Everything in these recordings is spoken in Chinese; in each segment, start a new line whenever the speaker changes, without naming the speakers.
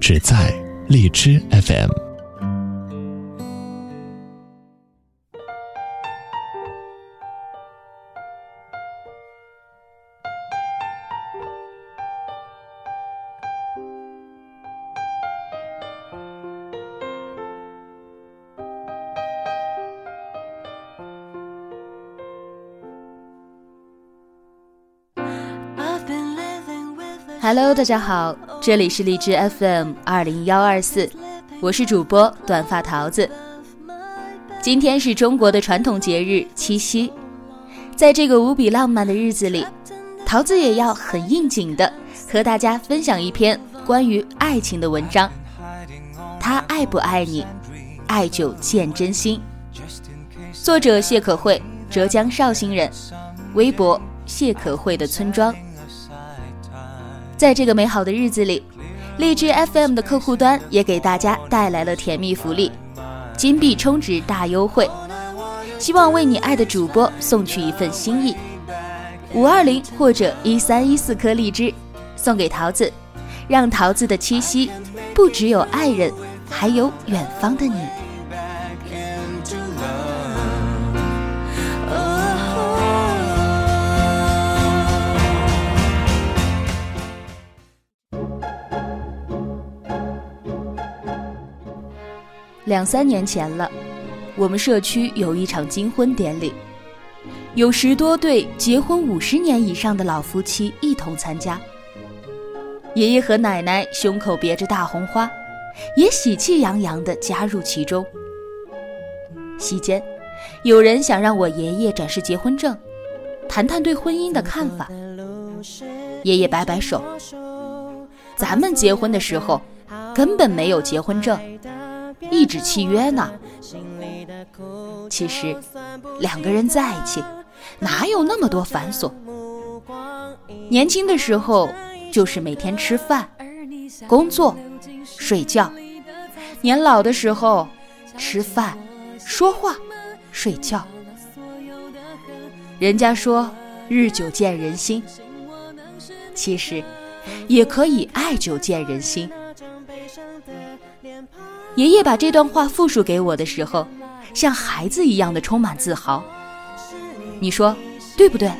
只在荔枝 FM。
Hello，大家好，这里是荔枝 FM 二零幺二四，我是主播短发桃子。今天是中国的传统节日七夕，在这个无比浪漫的日子里，桃子也要很应景的和大家分享一篇关于爱情的文章。他爱不爱你？爱久见真心。作者谢可慧，浙江绍兴人，微博谢可慧的村庄。在这个美好的日子里，荔枝 FM 的客户端也给大家带来了甜蜜福利，金币充值大优惠，希望为你爱的主播送去一份心意，五二零或者一三一四颗荔枝，送给桃子，让桃子的七夕不只有爱人，还有远方的你。两三年前了，我们社区有一场金婚典礼，有十多对结婚五十年以上的老夫妻一同参加。爷爷和奶奶胸口别着大红花，也喜气洋洋地加入其中。席间，有人想让我爷爷展示结婚证，谈谈对婚姻的看法。爷爷摆摆手：“咱们结婚的时候，根本没有结婚证。”一纸契约呢？其实，两个人在一起，哪有那么多繁琐？年轻的时候，就是每天吃饭、工作、睡觉；年老的时候，吃饭、说话、睡觉。人家说日久见人心，其实也可以爱久见人心。爷爷把这段话复述给我的时候，像孩子一样的充满自豪。你说对不对？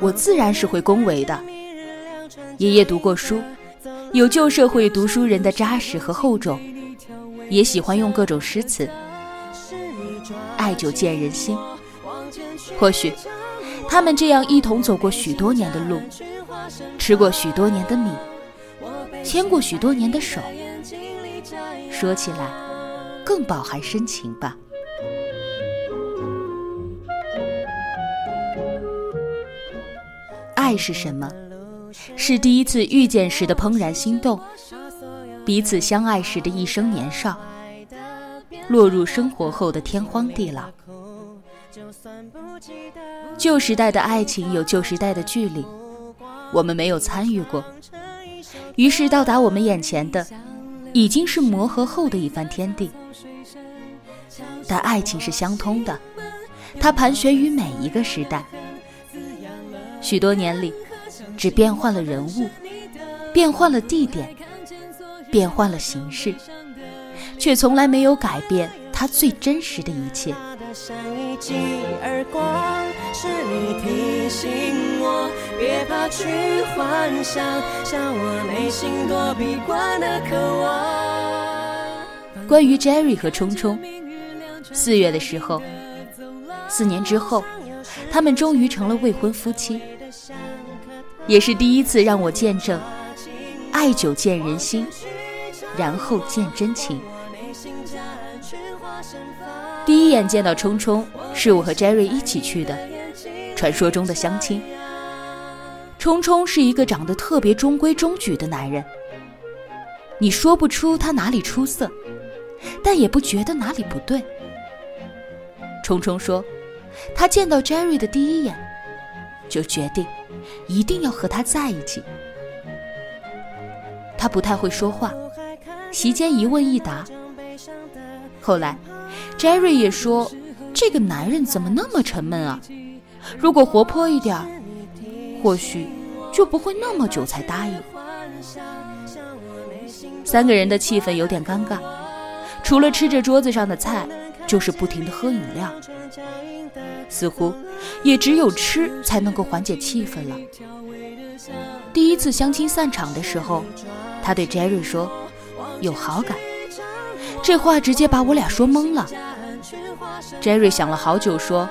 我自然是会恭维的。爷爷读过书，有旧社会读书人的扎实和厚重，也喜欢用各种诗词。爱久见人心，或许。他们这样一同走过许多年的路，吃过许多年的米，牵过许多年的手，说起来更饱含深情吧。爱是什么？是第一次遇见时的怦然心动，彼此相爱时的一生年少，落入生活后的天荒地老。旧时代的爱情有旧时代的距离，我们没有参与过，于是到达我们眼前的，已经是磨合后的一番天地。但爱情是相通的，它盘旋于每一个时代。许多年里，只变换了人物，变换了地点，变换了形式，却从来没有改变它最真实的一切。像一记耳光，是你提醒我，别怕去幻想，像我内心躲避惯的渴望。关于 Jerry 和冲冲，四月的时候，四年之后，他们终于成了未婚夫妻，也是第一次让我见证，爱久见人心，然后见真情。第一眼见到冲冲，是我和 Jerry 一起去的。传说中的相亲。冲冲是一个长得特别中规中矩的男人，你说不出他哪里出色，但也不觉得哪里不对。冲冲说，他见到 Jerry 的第一眼，就决定一定要和他在一起。他不太会说话，席间一问一答。后来，Jerry 也说，这个男人怎么那么沉闷啊？如果活泼一点，或许就不会那么久才答应。三个人的气氛有点尴尬，除了吃着桌子上的菜，就是不停的喝饮料，似乎也只有吃才能够缓解气氛了。第一次相亲散场的时候。他对 Jerry 说：“有好感。”这话直接把我俩说懵了。Jerry 想了好久，说：“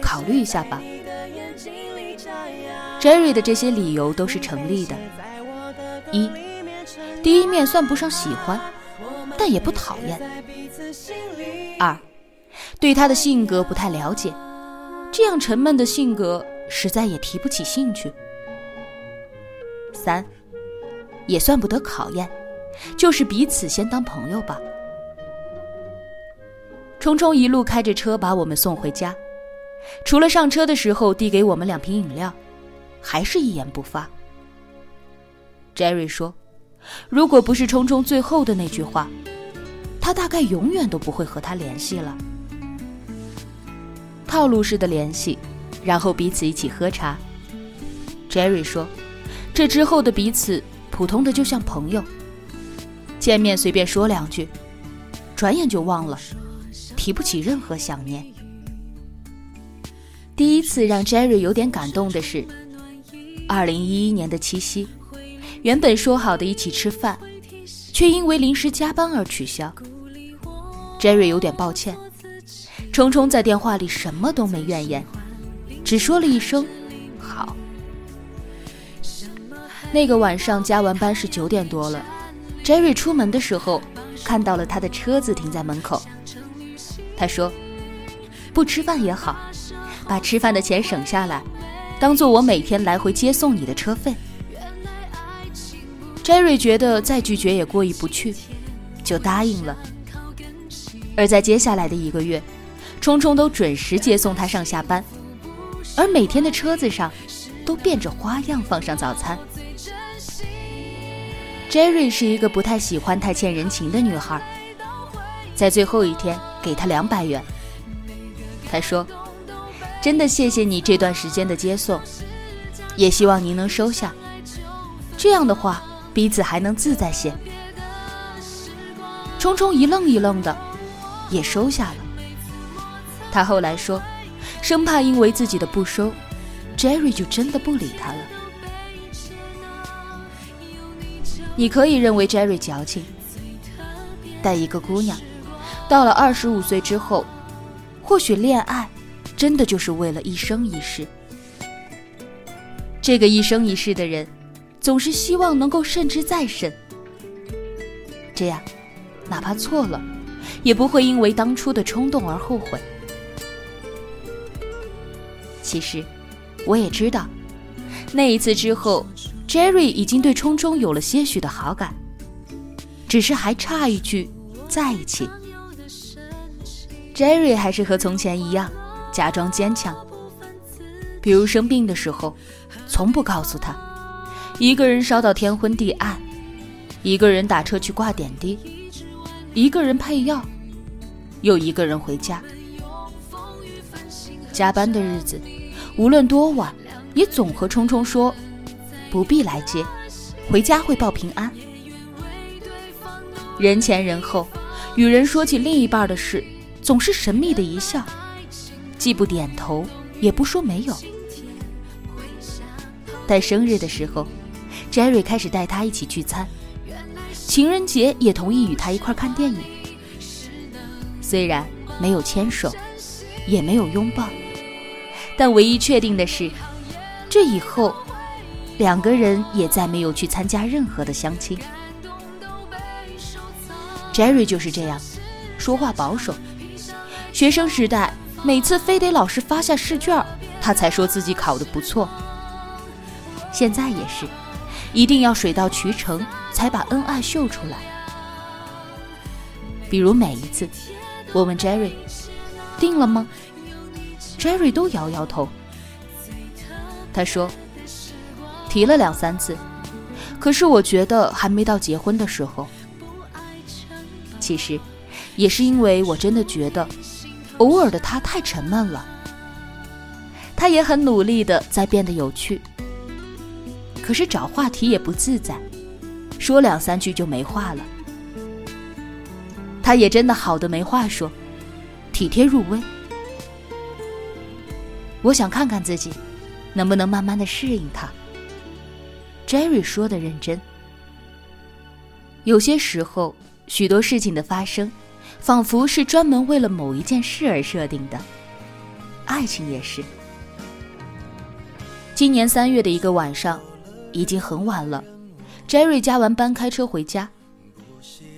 考虑一下吧。”Jerry 的这些理由都是成立的：一，第一面算不上喜欢，但也不讨厌；二，对他的性格不太了解，这样沉闷的性格实在也提不起兴趣；三。也算不得考验，就是彼此先当朋友吧。冲冲一路开着车把我们送回家，除了上车的时候递给我们两瓶饮料，还是一言不发。Jerry 说：“如果不是冲冲最后的那句话，他大概永远都不会和他联系了。”套路式的联系，然后彼此一起喝茶。Jerry 说：“这之后的彼此。”普通的就像朋友，见面随便说两句，转眼就忘了，提不起任何想念。第一次让 Jerry 有点感动的是，二零一一年的七夕，原本说好的一起吃饭，却因为临时加班而取消。Jerry 有点抱歉，冲冲在电话里什么都没怨言，只说了一声“好”。那个晚上加完班是九点多了，Jerry 出门的时候看到了他的车子停在门口。他说：“不吃饭也好，把吃饭的钱省下来，当做我每天来回接送你的车费。”Jerry 觉得再拒绝也过意不去，就答应了。而在接下来的一个月，冲冲都准时接送他上下班，而每天的车子上都变着花样放上早餐。Jerry 是一个不太喜欢太欠人情的女孩，在最后一天给她两百元。他说：“真的谢谢你这段时间的接送，也希望您能收下。这样的话，彼此还能自在些。”冲冲一愣一愣的，也收下了。他后来说，生怕因为自己的不收，Jerry 就真的不理他了。你可以认为 Jerry 矫情，但一个姑娘到了二十五岁之后，或许恋爱真的就是为了一生一世。这个一生一世的人，总是希望能够慎之再慎，这样哪怕错了，也不会因为当初的冲动而后悔。其实，我也知道，那一次之后。Jerry 已经对冲冲有了些许的好感，只是还差一句在一起。Jerry 还是和从前一样，假装坚强。比如生病的时候，从不告诉他，一个人烧到天昏地暗，一个人打车去挂点滴，一个人配药，又一个人回家。加班的日子，无论多晚，也总和冲冲说。不必来接，回家会报平安。人前人后，与人说起另一半的事，总是神秘的一笑，既不点头，也不说没有。但生日的时候，Jerry 开始带他一起聚餐，情人节也同意与他一块看电影。虽然没有牵手，也没有拥抱，但唯一确定的是，这以后。两个人也再没有去参加任何的相亲。Jerry 就是这样，说话保守。学生时代，每次非得老师发下试卷，他才说自己考得不错。现在也是，一定要水到渠成，才把恩爱秀出来。比如每一次，我问 Jerry，定了吗？Jerry 都摇摇头。他说，提了两三次，可是我觉得还没到结婚的时候。其实，也是因为我真的觉得，偶尔的他太沉闷了。他也很努力的在变得有趣，可是找话题也不自在，说两三句就没话了。他也真的好的没话说，体贴入微。我想看看自己，能不能慢慢的适应他。Jerry 说的认真。有些时候，许多事情的发生，仿佛是专门为了某一件事而设定的。爱情也是。今年三月的一个晚上，已经很晚了。Jerry 加完班开车回家。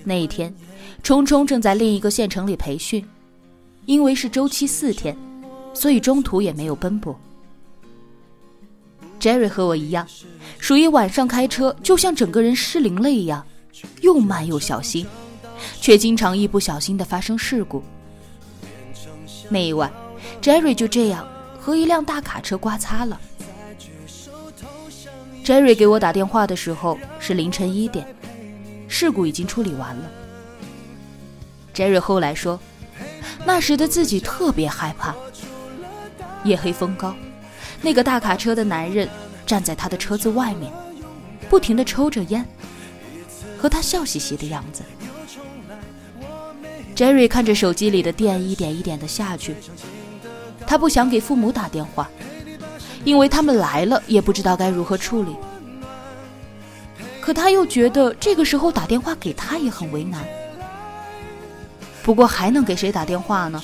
那一天，冲冲正在另一个县城里培训，因为是周期四天，所以中途也没有奔波。Jerry 和我一样，属于晚上开车就像整个人失灵了一样，又慢又小心，却经常一不小心的发生事故。那一晚，Jerry 就这样和一辆大卡车刮擦了。Jerry 给我打电话的时候是凌晨一点，事故已经处理完了。Jerry 后来说，那时的自己特别害怕。夜黑风高，那个大卡车的男人站在他的车子外面，不停地抽着烟，和他笑嘻嘻的样子。Jerry 看着手机里的电一点一点的下去，他不想给父母打电话。因为他们来了，也不知道该如何处理。可他又觉得这个时候打电话给他也很为难。不过还能给谁打电话呢？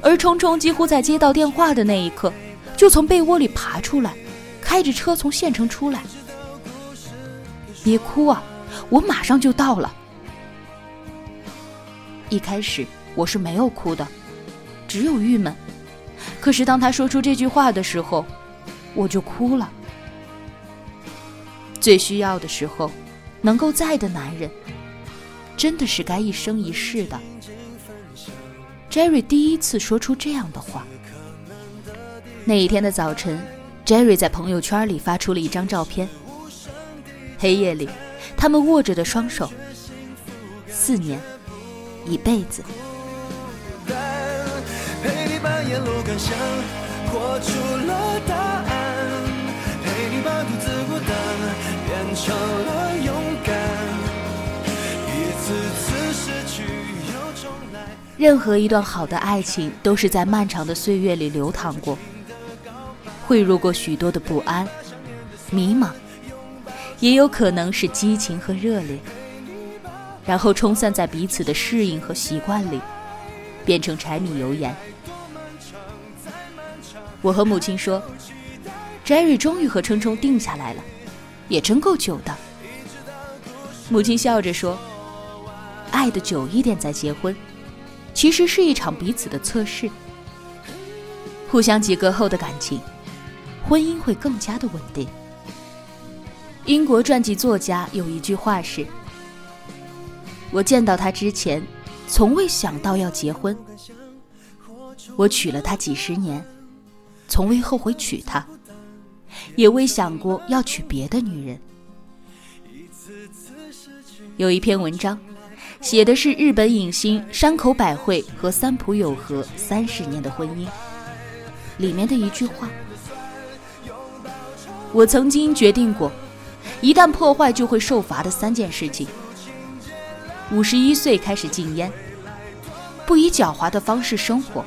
而冲冲几乎在接到电话的那一刻，就从被窝里爬出来，开着车从县城出来。别哭啊，我马上就到了。一开始我是没有哭的，只有郁闷。可是当他说出这句话的时候，我就哭了。最需要的时候，能够在的男人，真的是该一生一世的。Jerry 第一次说出这样的话。那一天的早晨，Jerry 在朋友圈里发出了一张照片。黑夜里，他们握着的双手，四年，一辈子。沿路感想，活出了答案，陪你把独自孤单变成了勇敢。一次次失去又重来。任何一段好的爱情都是在漫长的岁月里流淌过，汇入过许多的不安、迷茫，也有可能是激情和热烈，然后冲散在彼此的适应和习惯里，变成柴米油盐。我和母亲说，Jerry 终于和冲冲定下来了，也真够久的。母亲笑着说：“爱的久一点再结婚，其实是一场彼此的测试。互相及格后的感情，婚姻会更加的稳定。”英国传记作家有一句话是：“我见到他之前，从未想到要结婚。我娶了她几十年。”从未后悔娶她，也未想过要娶别的女人。有一篇文章，写的是日本影星山口百惠和三浦友和三十年的婚姻，里面的一句话：“我曾经决定过，一旦破坏就会受罚的三件事情。五十一岁开始禁烟，不以狡猾的方式生活，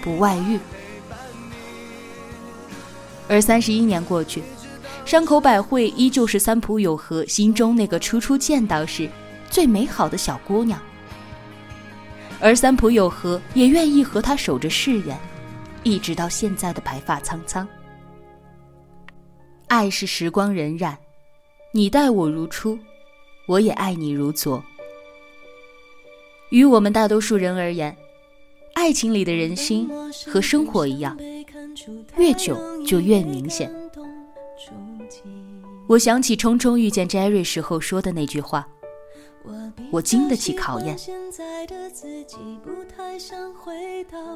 不外遇。”而三十一年过去，山口百惠依旧是三浦友和心中那个初初见到时最美好的小姑娘，而三浦友和也愿意和她守着誓言，一直到现在的白发苍苍。爱是时光荏苒，你待我如初，我也爱你如昨。于我们大多数人而言，爱情里的人心和生活一样。越久就越明显。我想起冲冲遇见 Jerry 时候说的那句话：“我经得起考验。”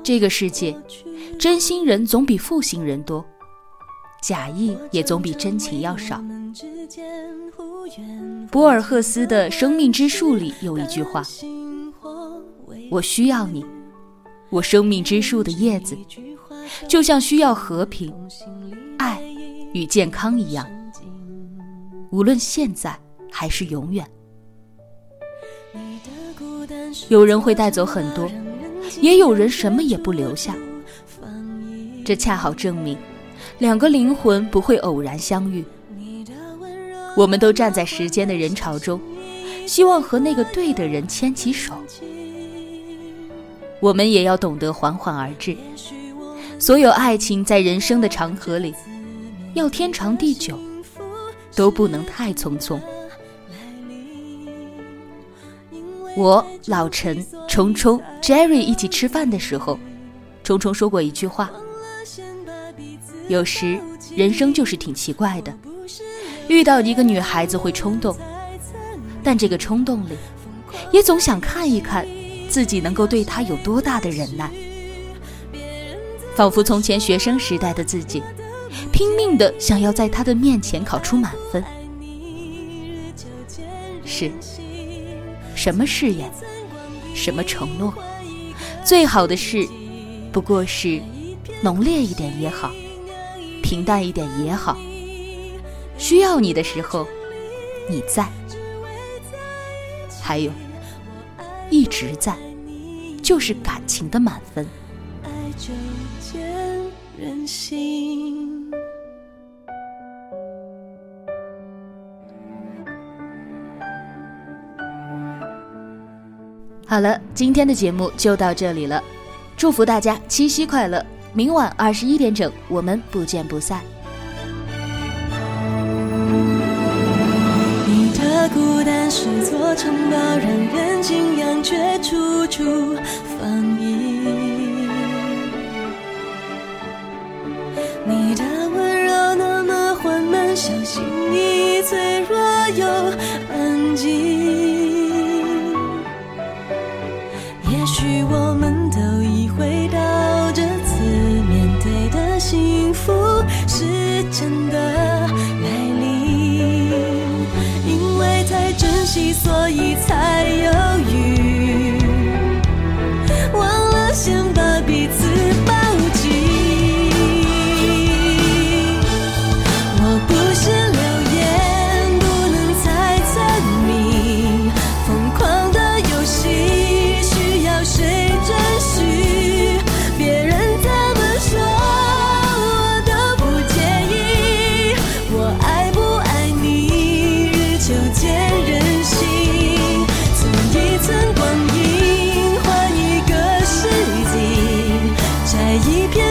这个世界，真心人总比负心人多，假意也总比真情要少。博尔赫斯的《生命之树》里有一句话：“我需要你，我生命之树的叶子，就像需要和平、爱与健康一样，无论现在还是永远。”有人会带走很多，也有人什么也不留下。这恰好证明，两个灵魂不会偶然相遇。我们都站在时间的人潮中，希望和那个对的人牵起手。我们也要懂得缓缓而至。所有爱情在人生的长河里，要天长地久，都不能太匆匆。我老陈、冲冲、Jerry 一起吃饭的时候，冲冲说过一句话：有时人生就是挺奇怪的。遇到一个女孩子会冲动，但这个冲动里，也总想看一看自己能够对她有多大的忍耐。仿佛从前学生时代的自己，拼命的想要在她的面前考出满分。是，什么誓言，什么承诺，最好的事，不过是浓烈一点也好，平淡一点也好。需要你的时候，你在；还有，一直在，就是感情的满分。好了，今天的节目就到这里了，祝福大家七夕快乐！明晚二十一点整，我们不见不散。你的孤单是座城堡，让人敬仰，却处处防御。你的温柔那么缓慢，小心翼翼，脆弱又安静。所以才有。一片